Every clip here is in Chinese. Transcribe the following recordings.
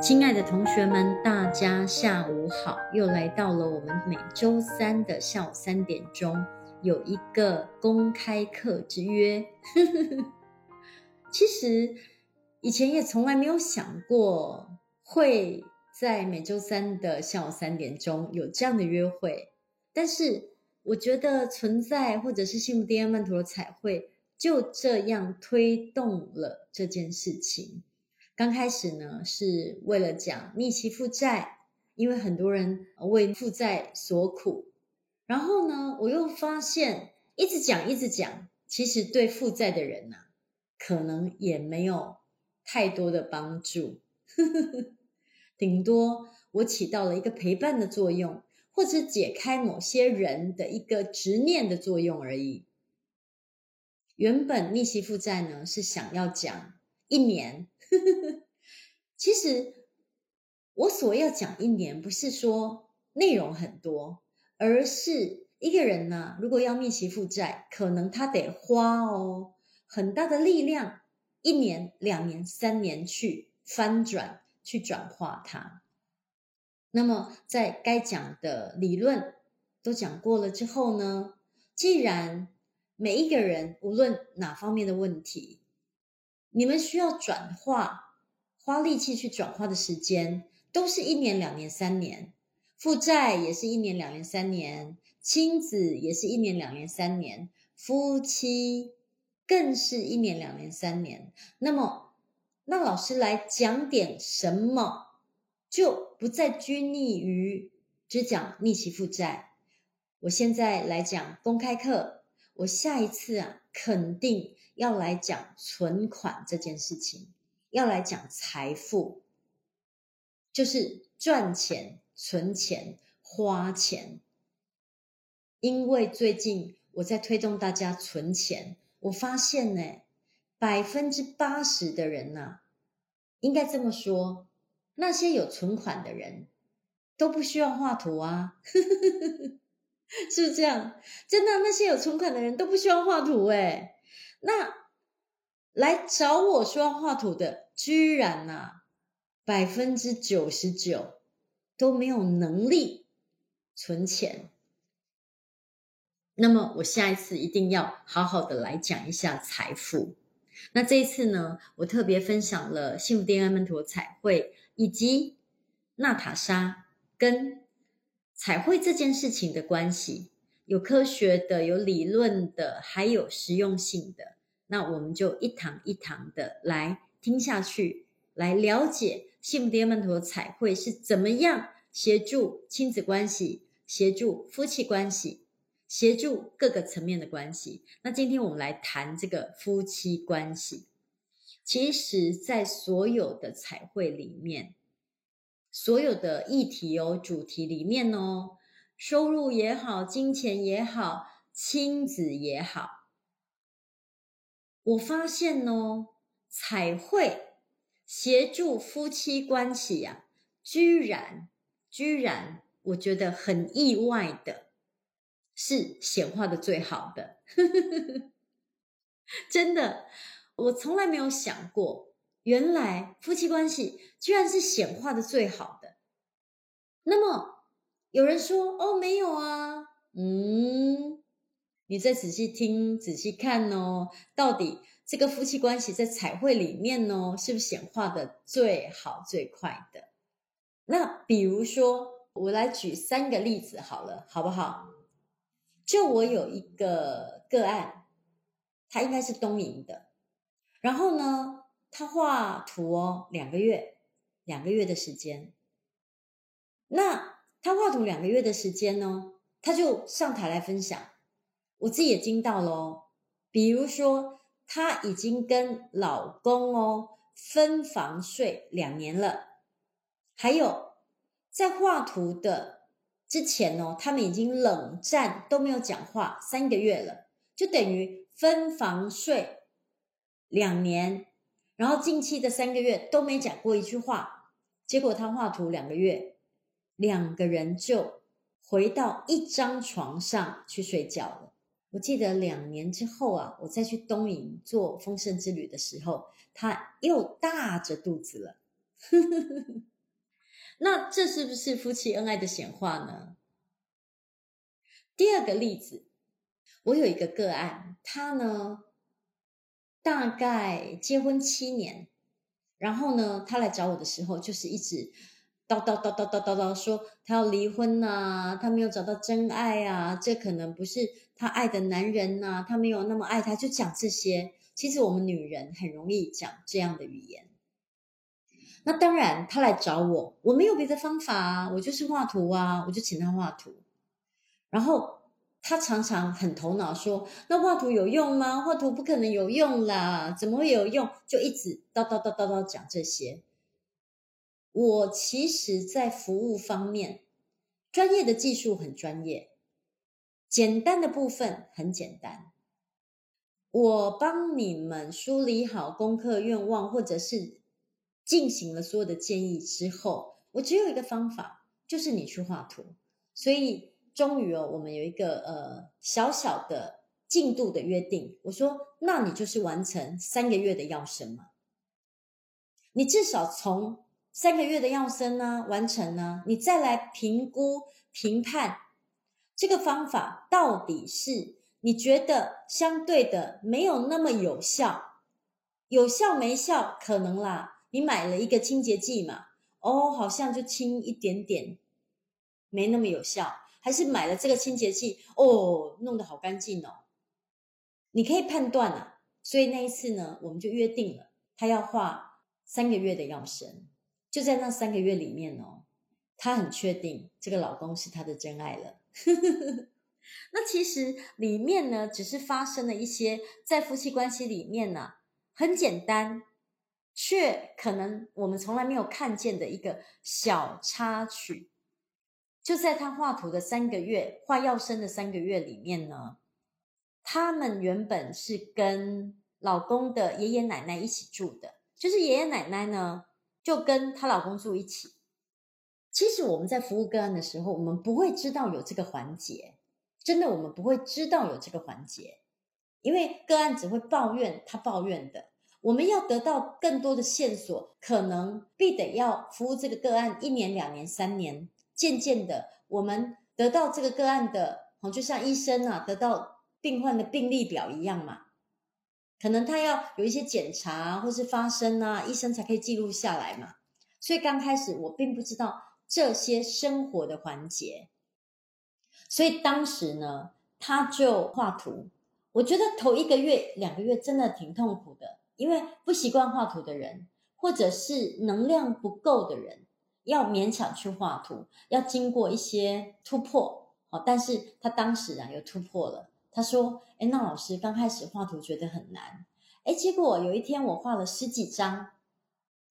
亲爱的同学们，大家下午好！又来到了我们每周三的下午三点钟，有一个公开课之约。其实以前也从来没有想过会在每周三的下午三点钟有这样的约会，但是我觉得存在或者是幸福 DNA 曼陀罗彩绘就这样推动了这件事情。刚开始呢，是为了讲逆袭负债，因为很多人为负债所苦。然后呢，我又发现一直讲一直讲，其实对负债的人呢、可能也没有太多的帮助。顶多我起到了一个陪伴的作用，或者解开某些人的一个执念的作用而已。原本逆袭负债呢，是想要讲一年。其实我所要讲一年，不是说内容很多，而是一个人呢，如果要逆袭负债，可能他得花哦很大的力量，一年、两年、三年去翻转、去转化它。那么在该讲的理论都讲过了之后呢，既然每一个人无论哪方面的问题，你们需要转化，花力气去转化的时间，都是一年、两年、三年；负债也是一年、两年、三年；亲子也是一年、两年、三年；夫妻更是一年、两年、三年。那么，那老师来讲点什么，就不再拘泥于只讲逆袭负债。我现在来讲公开课，我下一次啊，肯定。要来讲存款这件事情，要来讲财富，就是赚钱、存钱、花钱。因为最近我在推动大家存钱，我发现呢，百分之八十的人呐、啊，应该这么说，那些有存款的人都不需要画图啊，是不是这样？真的，那些有存款的人都不需要画图诶那来找我说要画图的，居然呐、啊，百分之九十九都没有能力存钱。那么我下一次一定要好好的来讲一下财富。那这一次呢，我特别分享了幸福 DNA 曼陀彩绘以及娜塔莎跟彩绘这件事情的关系。有科学的，有理论的，还有实用性的。那我们就一堂一堂的来听下去，来了解幸福 DNA 曼陀彩绘是怎么样协助亲子关系、协助夫妻关系、协助各个层面的关系。那今天我们来谈这个夫妻关系。其实，在所有的彩绘里面，所有的议题哦、主题里面哦。收入也好，金钱也好，亲子也好，我发现哦，彩绘协助夫妻关系呀、啊，居然居然，我觉得很意外的，是显化的最好的，真的，我从来没有想过，原来夫妻关系居然是显化的最好的，那么。有人说：“哦，没有啊，嗯，你再仔细听、仔细看哦，到底这个夫妻关系在彩绘里面哦，是不是显化的最好、最快的？那比如说，我来举三个例子好了，好不好？就我有一个个案，他应该是东营的，然后呢，他画图哦，两个月，两个月的时间，那。”他画图两个月的时间呢，他就上台来分享，我自己也惊到了哦。比如说，他已经跟老公哦分房睡两年了，还有在画图的之前哦，他们已经冷战都没有讲话三个月了，就等于分房睡两年，然后近期的三个月都没讲过一句话，结果他画图两个月。两个人就回到一张床上去睡觉了。我记得两年之后啊，我再去东营做丰盛之旅的时候，他又大着肚子了，那这是不是夫妻恩爱的显化呢？第二个例子，我有一个个案，他呢大概结婚七年，然后呢，他来找我的时候，就是一直叨叨叨叨叨叨叨说他要离婚呐，他没有找到真爱啊，这可能不是他爱的男人呐，他没有那么爱他，就讲这些。其实我们女人很容易讲这样的语言。那当然，他来找我，我没有别的方法啊，我就是画图啊，我就请他画图。然后他常常很头脑说：“那画图有用吗？画图不可能有用啦，怎么会有用？”就一直叨叨叨叨叨讲这些。我其实，在服务方面，专业的技术很专业，简单的部分很简单。我帮你们梳理好功课愿望，或者是。进行了所有的建议之后，我只有一个方法，就是你去画图。所以终于哦，我们有一个呃小小的进度的约定。我说，那你就是完成三个月的要生嘛。你至少从三个月的要生呢完成呢，你再来评估评判这个方法到底是你觉得相对的没有那么有效，有效没效可能啦。你买了一个清洁剂嘛？哦，好像就清一点点，没那么有效。还是买了这个清洁剂，哦，弄得好干净哦。你可以判断啊。所以那一次呢，我们就约定了，他要画三个月的要生。就在那三个月里面哦，他很确定这个老公是他的真爱了。那其实里面呢，只是发生了一些在夫妻关系里面呢，很简单。却可能我们从来没有看见的一个小插曲，就在他画图的三个月，画要生的三个月里面呢，他们原本是跟老公的爷爷奶奶一起住的，就是爷爷奶奶呢就跟她老公住一起。其实我们在服务个案的时候，我们不会知道有这个环节，真的我们不会知道有这个环节，因为个案只会抱怨他抱怨的。我们要得到更多的线索，可能必得要服务这个个案一年、两年、三年。渐渐的，我们得到这个个案的，哦，就像医生啊，得到病患的病历表一样嘛。可能他要有一些检查或是发生啊，医生才可以记录下来嘛。所以刚开始我并不知道这些生活的环节，所以当时呢，他就画图。我觉得头一个月、两个月真的挺痛苦的。因为不习惯画图的人，或者是能量不够的人，要勉强去画图，要经过一些突破。好，但是他当时啊有突破了。他说：“哎，那老师刚开始画图觉得很难，哎，结果有一天我画了十几张，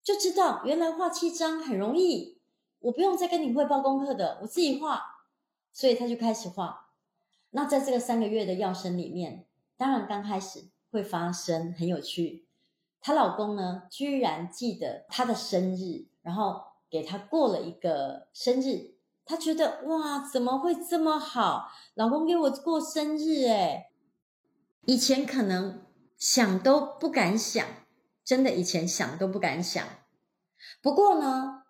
就知道原来画七张很容易，我不用再跟你汇报功课的，我自己画。所以他就开始画。那在这个三个月的要生里面，当然刚开始会发生很有趣。”她老公呢，居然记得她的生日，然后给她过了一个生日。她觉得哇，怎么会这么好？老公给我过生日诶，以前可能想都不敢想，真的以前想都不敢想。不过呢，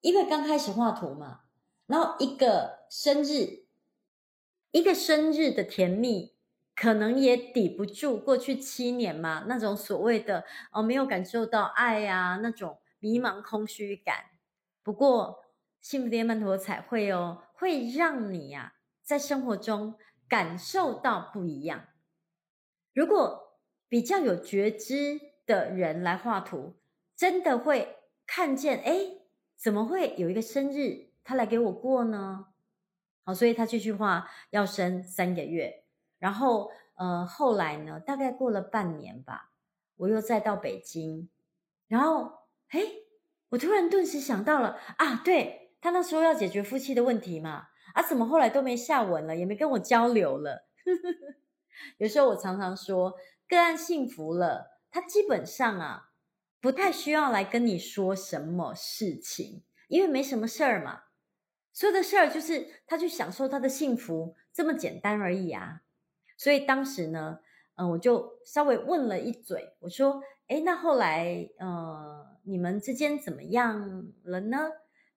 因为刚开始画图嘛，然后一个生日，一个生日的甜蜜。可能也抵不住过去七年嘛，那种所谓的哦，没有感受到爱啊，那种迷茫空虚感。不过幸福电曼陀彩绘哦，会让你呀、啊、在生活中感受到不一样。如果比较有觉知的人来画图，真的会看见，哎，怎么会有一个生日他来给我过呢？好，所以他继续画，要生三个月。然后，呃，后来呢，大概过了半年吧，我又再到北京，然后，哎，我突然顿时想到了啊，对，他那时候要解决夫妻的问题嘛，啊，怎么后来都没下文了，也没跟我交流了？有时候我常常说，个案幸福了，他基本上啊，不太需要来跟你说什么事情，因为没什么事儿嘛，所有的事儿就是他去享受他的幸福，这么简单而已啊。所以当时呢，嗯、我就稍微问了一嘴，我说：“诶，那后来，呃，你们之间怎么样了呢？”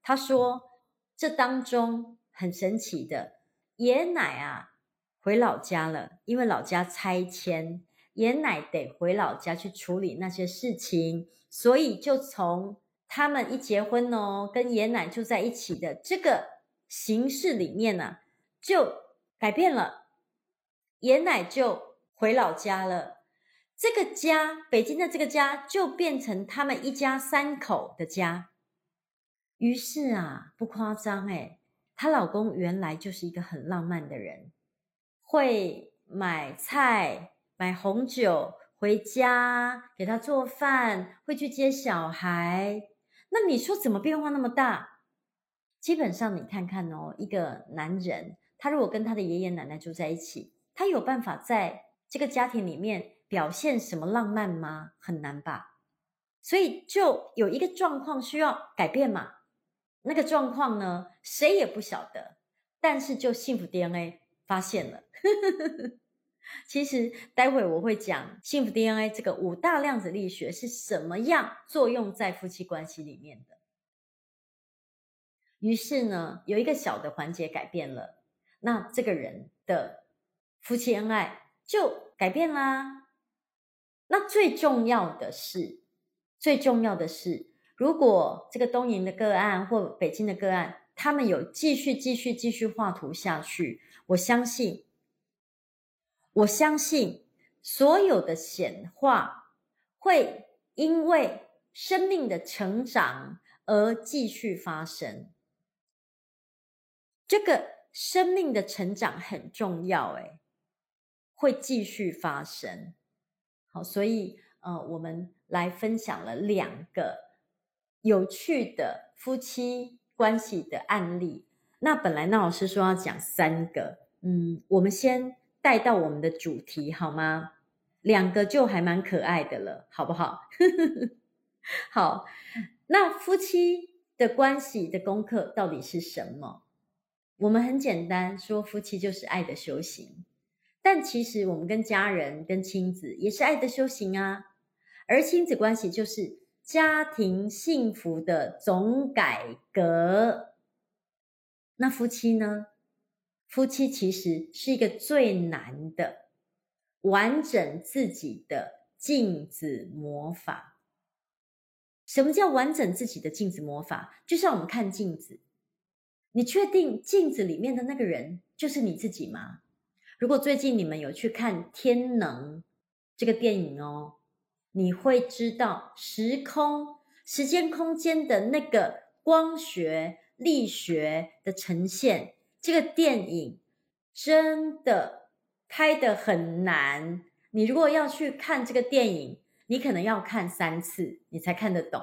他说：“这当中很神奇的，爷奶啊回老家了，因为老家拆迁，爷奶得回老家去处理那些事情，所以就从他们一结婚哦，跟爷奶住在一起的这个形式里面呢、啊，就改变了，爷奶就。”回老家了，这个家，北京的这个家，就变成他们一家三口的家。于是啊，不夸张诶，她老公原来就是一个很浪漫的人，会买菜、买红酒回家给她做饭，会去接小孩。那你说怎么变化那么大？基本上你看看哦，一个男人，他如果跟他的爷爷奶奶住在一起，他有办法在。这个家庭里面表现什么浪漫吗？很难吧。所以就有一个状况需要改变嘛。那个状况呢，谁也不晓得。但是就幸福 DNA 发现了。其实待会我会讲幸福 DNA 这个五大量子力学是什么样作用在夫妻关系里面的。于是呢，有一个小的环节改变了，那这个人的夫妻恩爱。就改变啦。那最重要的是，最重要的是，如果这个东营的个案或北京的个案，他们有继续、继续、继续画图下去，我相信，我相信所有的显化会因为生命的成长而继续发生。这个生命的成长很重要，诶。会继续发生，好，所以呃，我们来分享了两个有趣的夫妻关系的案例。那本来那老师说要讲三个，嗯，我们先带到我们的主题好吗？两个就还蛮可爱的了，好不好？好，那夫妻的关系的功课到底是什么？我们很简单说，夫妻就是爱的修行。但其实我们跟家人、跟亲子也是爱的修行啊，而亲子关系就是家庭幸福的总改革。那夫妻呢？夫妻其实是一个最难的完整自己的镜子魔法。什么叫完整自己的镜子魔法？就像我们看镜子，你确定镜子里面的那个人就是你自己吗？如果最近你们有去看《天能》这个电影哦，你会知道时空、时间、空间的那个光学、力学的呈现，这个电影真的拍得很难。你如果要去看这个电影，你可能要看三次，你才看得懂。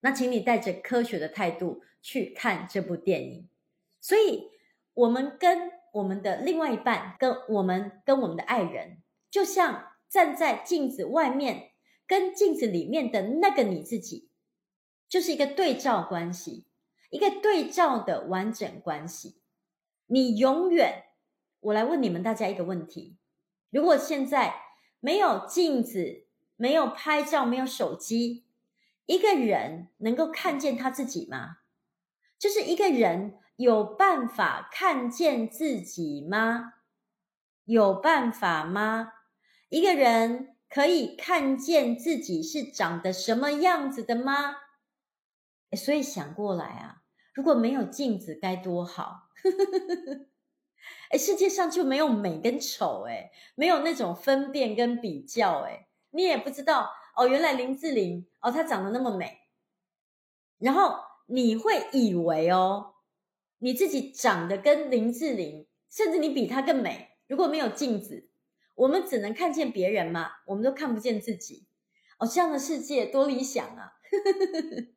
那请你带着科学的态度去看这部电影。所以，我们跟我们的另外一半跟我们跟我们的爱人，就像站在镜子外面，跟镜子里面的那个你自己，就是一个对照关系，一个对照的完整关系。你永远，我来问你们大家一个问题：如果现在没有镜子，没有拍照，没有手机，一个人能够看见他自己吗？就是一个人。有办法看见自己吗？有办法吗？一个人可以看见自己是长得什么样子的吗？所以想过来啊，如果没有镜子该多好！哎，世界上就没有美跟丑，哎，没有那种分辨跟比较，哎，你也不知道哦，原来林志玲哦，她长得那么美，然后你会以为哦。你自己长得跟林志玲，甚至你比她更美。如果没有镜子，我们只能看见别人嘛，我们都看不见自己。哦，这样的世界多理想啊！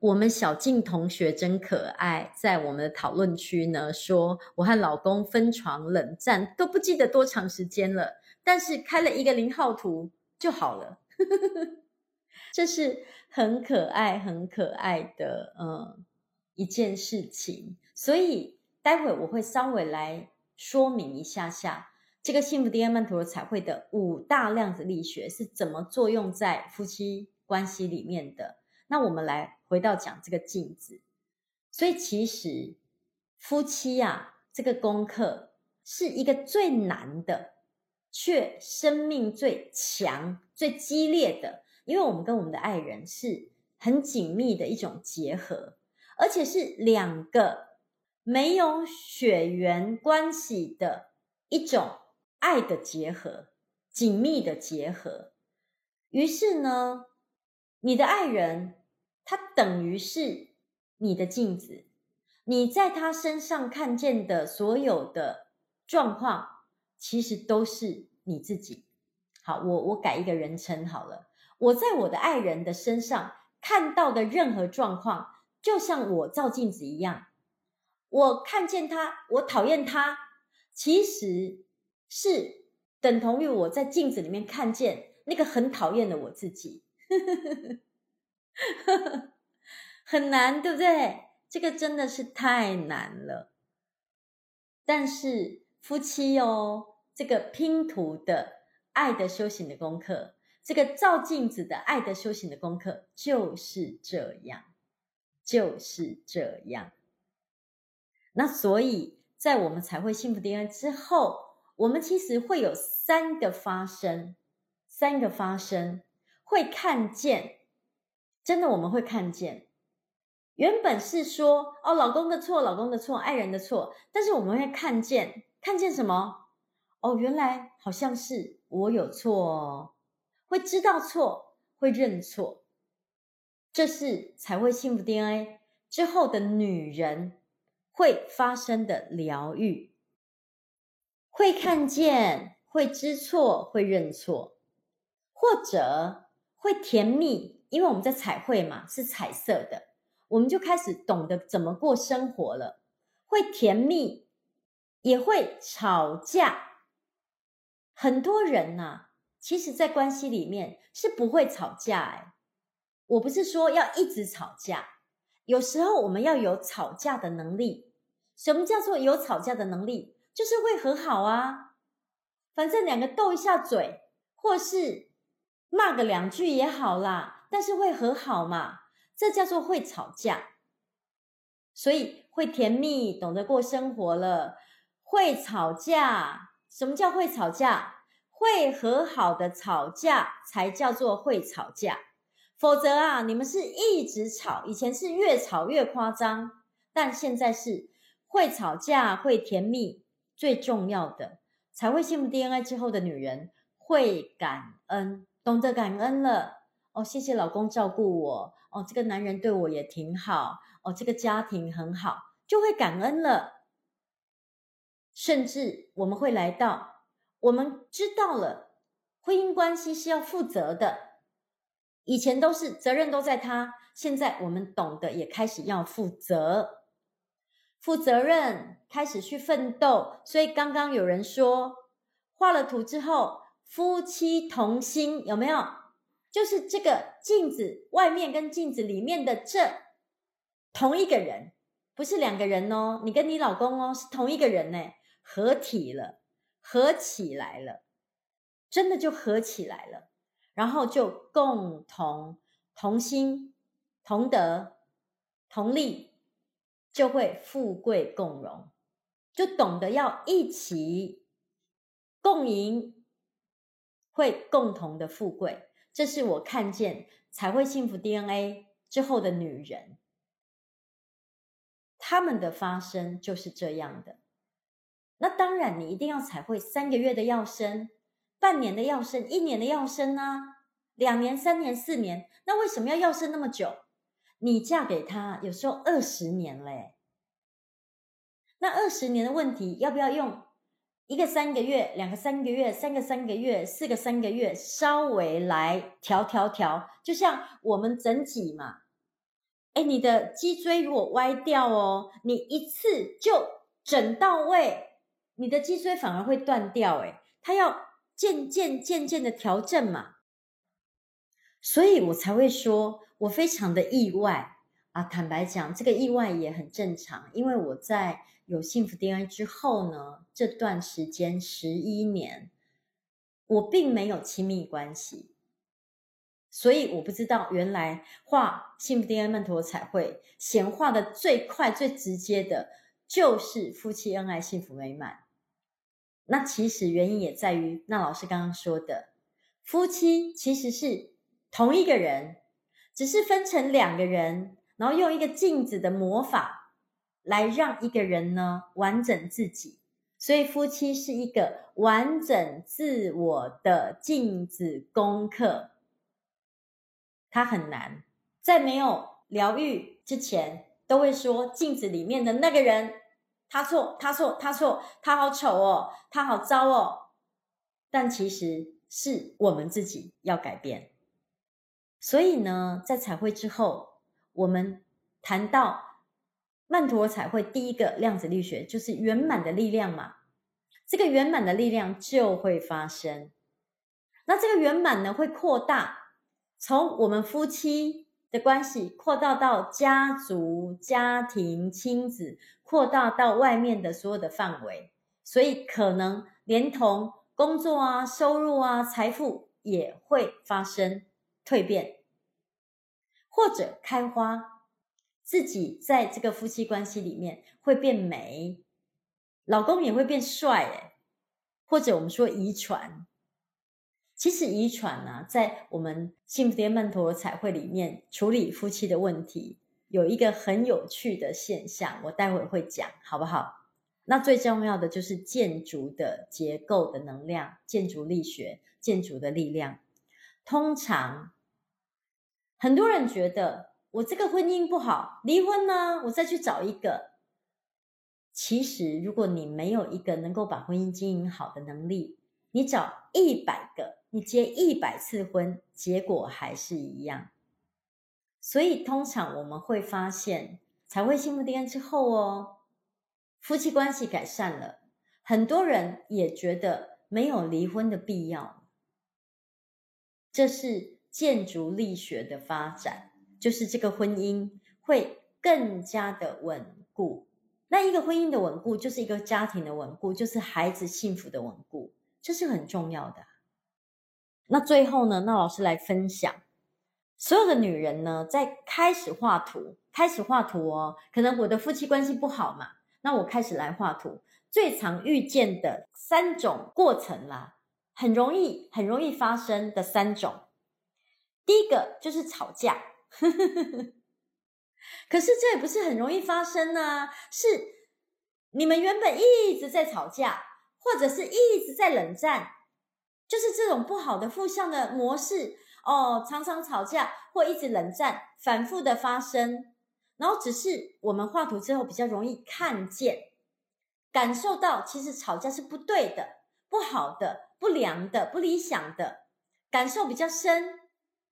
我们小静同学真可爱，在我们的讨论区呢，说我和老公分床冷战都不记得多长时间了，但是开了一个零号图就好了。这是很可爱、很可爱的，嗯。一件事情，所以待会我会稍微来说明一下下，这个幸福 DNA 曼陀罗彩绘的五大量子力学是怎么作用在夫妻关系里面的。那我们来回到讲这个镜子，所以其实夫妻啊，这个功课是一个最难的，却生命最强、最激烈的，因为我们跟我们的爱人是很紧密的一种结合，而且是两个没有血缘关系的一种。爱的结合，紧密的结合。于是呢，你的爱人，他等于是你的镜子，你在他身上看见的所有的状况，其实都是你自己。好，我我改一个人称好了。我在我的爱人的身上看到的任何状况，就像我照镜子一样。我看见他，我讨厌他，其实。是等同于我在镜子里面看见那个很讨厌的我自己，很难，对不对？这个真的是太难了。但是夫妻哦，这个拼图的爱的修行的功课，这个照镜子的爱的修行的功课，就是这样，就是这样。那所以在我们才会幸福 DNA 之后。我们其实会有三个发生，三个发生会看见，真的我们会看见。原本是说哦，老公的错，老公的错，爱人的错，但是我们会看见，看见什么？哦，原来好像是我有错哦，会知道错，会认错。这是才会幸福 DNA 之后的女人会发生的疗愈。会看见，会知错，会认错，或者会甜蜜，因为我们在彩绘嘛，是彩色的，我们就开始懂得怎么过生活了。会甜蜜，也会吵架。很多人呐、啊，其实，在关系里面是不会吵架哎。我不是说要一直吵架，有时候我们要有吵架的能力。什么叫做有吵架的能力？就是会和好啊，反正两个斗一下嘴，或是骂个两句也好啦，但是会和好嘛，这叫做会吵架。所以会甜蜜，懂得过生活了，会吵架。什么叫会吵架？会和好的吵架才叫做会吵架。否则啊，你们是一直吵，以前是越吵越夸张，但现在是会吵架，会甜蜜。最重要的，才会幸福 DNA 之后的女人会感恩，懂得感恩了。哦，谢谢老公照顾我。哦，这个男人对我也挺好。哦，这个家庭很好，就会感恩了。甚至我们会来到，我们知道了，婚姻关系是要负责的。以前都是责任都在他，现在我们懂得也开始要负责。负责任，开始去奋斗。所以刚刚有人说，画了图之后，夫妻同心，有没有？就是这个镜子外面跟镜子里面的这同一个人，不是两个人哦。你跟你老公哦，是同一个人呢，合体了，合起来了，真的就合起来了，然后就共同同心同德同力。就会富贵共荣，就懂得要一起共赢，会共同的富贵。这是我看见彩绘幸福 DNA 之后的女人，她们的发生就是这样的。那当然，你一定要彩绘三个月的要生，半年的要生，一年的要生啊，两年、三年、四年，那为什么要要生那么久？你嫁给他有时候二十年嘞，那二十年的问题要不要用一个三个月、两个三个月、三个三个月、四个三个月稍微来调调调？就像我们整脊嘛，哎，你的脊椎如果歪掉哦，你一次就整到位，你的脊椎反而会断掉，哎，它要渐渐渐渐的调整嘛，所以我才会说。我非常的意外，啊，坦白讲，这个意外也很正常，因为我在有幸福 DNA 之后呢，这段时间十一年，我并没有亲密关系，所以我不知道原来画幸福 DNA 曼陀彩绘显化的最快最直接的，就是夫妻恩爱幸福美满。那其实原因也在于那老师刚刚说的，夫妻其实是同一个人，只是分成两个人。然后用一个镜子的魔法来让一个人呢完整自己，所以夫妻是一个完整自我的镜子功课，它很难。在没有疗愈之前，都会说镜子里面的那个人，他错，他错，他错，他好丑哦，他好糟哦。但其实是我们自己要改变。所以呢，在彩绘之后。我们谈到曼陀罗彩绘，第一个量子力学就是圆满的力量嘛。这个圆满的力量就会发生。那这个圆满呢，会扩大，从我们夫妻的关系扩大到家族、家庭、亲子，扩大到外面的所有的范围。所以可能连同工作啊、收入啊、财富也会发生蜕变。或者开花，自己在这个夫妻关系里面会变美，老公也会变帅诶，或者我们说遗传，其实遗传呢，在我们幸福曼陀罗彩绘里面处理夫妻的问题，有一个很有趣的现象，我待会会讲，好不好？那最重要的就是建筑的结构的能量，建筑力学，建筑的力量，通常。很多人觉得我这个婚姻不好，离婚呢，我再去找一个。其实，如果你没有一个能够把婚姻经营好的能力，你找一百个，你结一百次婚，结果还是一样。所以，通常我们会发现，才会幸福的之后哦，夫妻关系改善了，很多人也觉得没有离婚的必要。这是。建筑力学的发展，就是这个婚姻会更加的稳固。那一个婚姻的稳固，就是一个家庭的稳固，就是孩子幸福的稳固，这是很重要的。那最后呢，那老师来分享，所有的女人呢，在开始画图，开始画图哦，可能我的夫妻关系不好嘛，那我开始来画图，最常遇见的三种过程啦，很容易很容易发生的三种。第一个就是吵架，可是这也不是很容易发生呢。是你们原本一直在吵架，或者是一直在冷战，就是这种不好的负向的模式哦，常常吵架或一直冷战，反复的发生。然后只是我们画图之后比较容易看见、感受到，其实吵架是不对的、不好的、不良的、不理想的，感受比较深。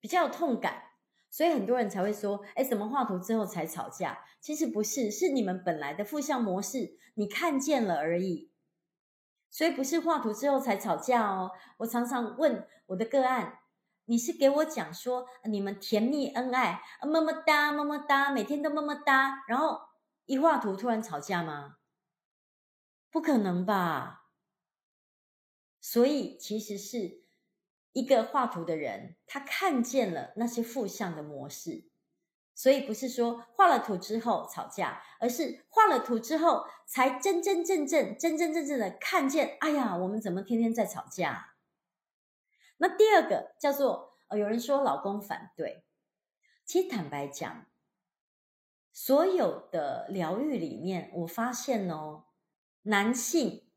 比较有痛感，所以很多人才会说：“哎，怎么画图之后才吵架？”其实不是，是你们本来的负向模式，你看见了而已。所以不是画图之后才吵架哦。我常常问我的个案：“你是给我讲说你们甜蜜恩爱，么么哒么么哒，每天都么么哒，然后一画图突然吵架吗？不可能吧？所以其实是。”一个画图的人，他看见了那些负向的模式，所以不是说画了图之后吵架，而是画了图之后才真真正正、真真正正的看见。哎呀，我们怎么天天在吵架？那第二个叫做，呃，有人说老公反对，其实坦白讲，所有的疗愈里面，我发现哦，男性、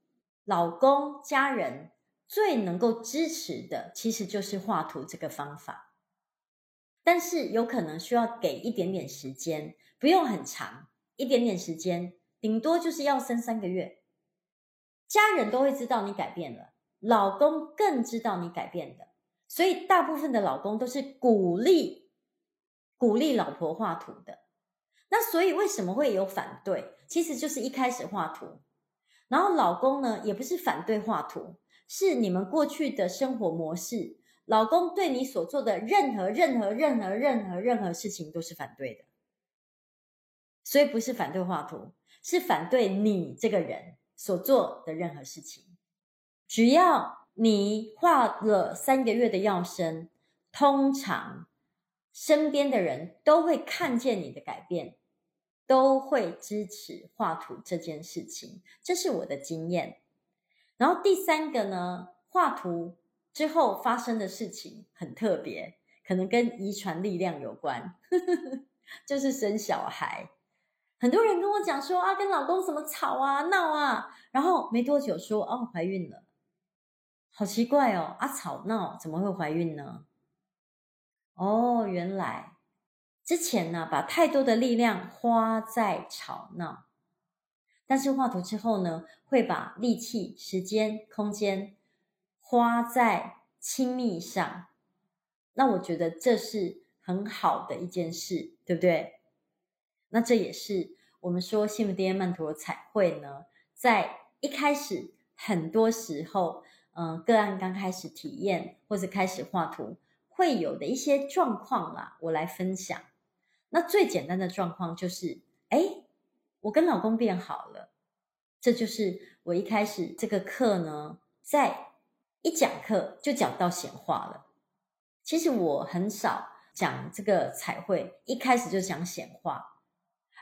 老公、家人。最能够支持的，其实就是画图这个方法，但是有可能需要给一点点时间，不用很长，一点点时间，顶多就是要生三个月，家人都会知道你改变了，老公更知道你改变的，所以大部分的老公都是鼓励鼓励老婆画图的。那所以为什么会有反对？其实就是一开始画图，然后老公呢，也不是反对画图。是你们过去的生活模式，老公对你所做的任何任何任何任何任何事情都是反对的，所以不是反对画图，是反对你这个人所做的任何事情。只要你画了三个月的要生，通常身边的人都会看见你的改变，都会支持画图这件事情。这是我的经验。然后第三个呢，画图之后发生的事情很特别，可能跟遗传力量有关，就是生小孩。很多人跟我讲说啊，跟老公怎么吵啊、闹啊，然后没多久说哦，怀孕了，好奇怪哦，啊吵闹怎么会怀孕呢？哦，原来之前呢，把太多的力量花在吵闹，但是画图之后呢，会把力气、时间、空间花在亲密上。那我觉得这是很好的一件事，对不对？那这也是我们说幸福 DNA 曼陀罗彩绘呢，在一开始很多时候，嗯、个案刚开始体验或者开始画图会有的一些状况啦，我来分享。那最简单的状况就是，哎，我跟老公变好了，这就是我一开始这个课呢，在一讲课就讲到显化了。其实我很少讲这个彩绘，一开始就讲显化。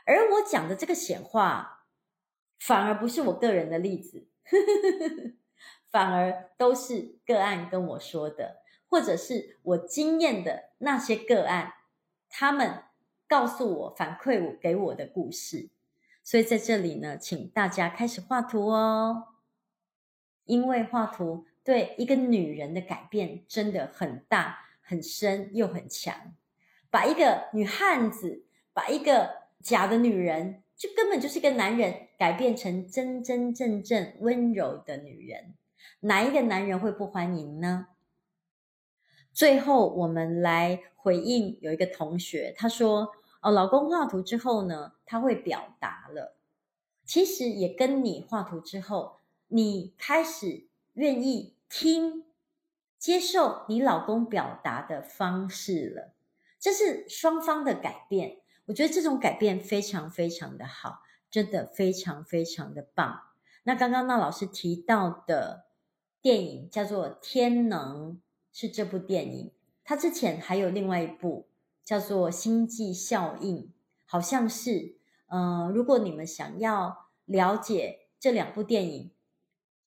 而我讲的这个显化，反而不是我个人的例子，反而都是个案跟我说的，或者是我经验的那些个案，他们告诉我、反馈我给我的故事。所以在这里呢，请大家开始画图哦，因为画图对一个女人的改变真的很大、很深又很强，把一个女汉子，把一个假的女人就根本就是一个男人，改变成真真正正温柔的女人，哪一个男人会不欢迎呢？最后，我们来回应有一个同学，他说：“哦，老公画图之后呢，他会表达了。其实也跟你画图之后，你开始愿意听、接受你老公表达的方式了，这是双方的改变。”我觉得这种改变非常非常的好，真的非常非常的棒。那刚刚那老师提到的电影叫做《天能》，是这部电影。它之前还有另外一部叫做《星际效应》，好像是。嗯、如果你们想要了解这两部电影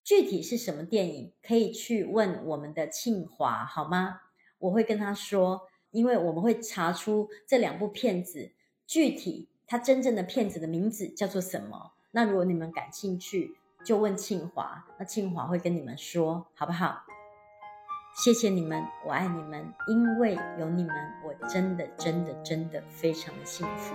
具体是什么电影，可以去问我们的庆华，好吗？我会跟他说，因为我们会查出这两部片子。具体他真正的片子的名字叫做什么？那如果你们感兴趣，就问庆华，那庆华会跟你们说，好不好？谢谢你们，我爱你们，因为有你们，我真的真的真的非常的幸福。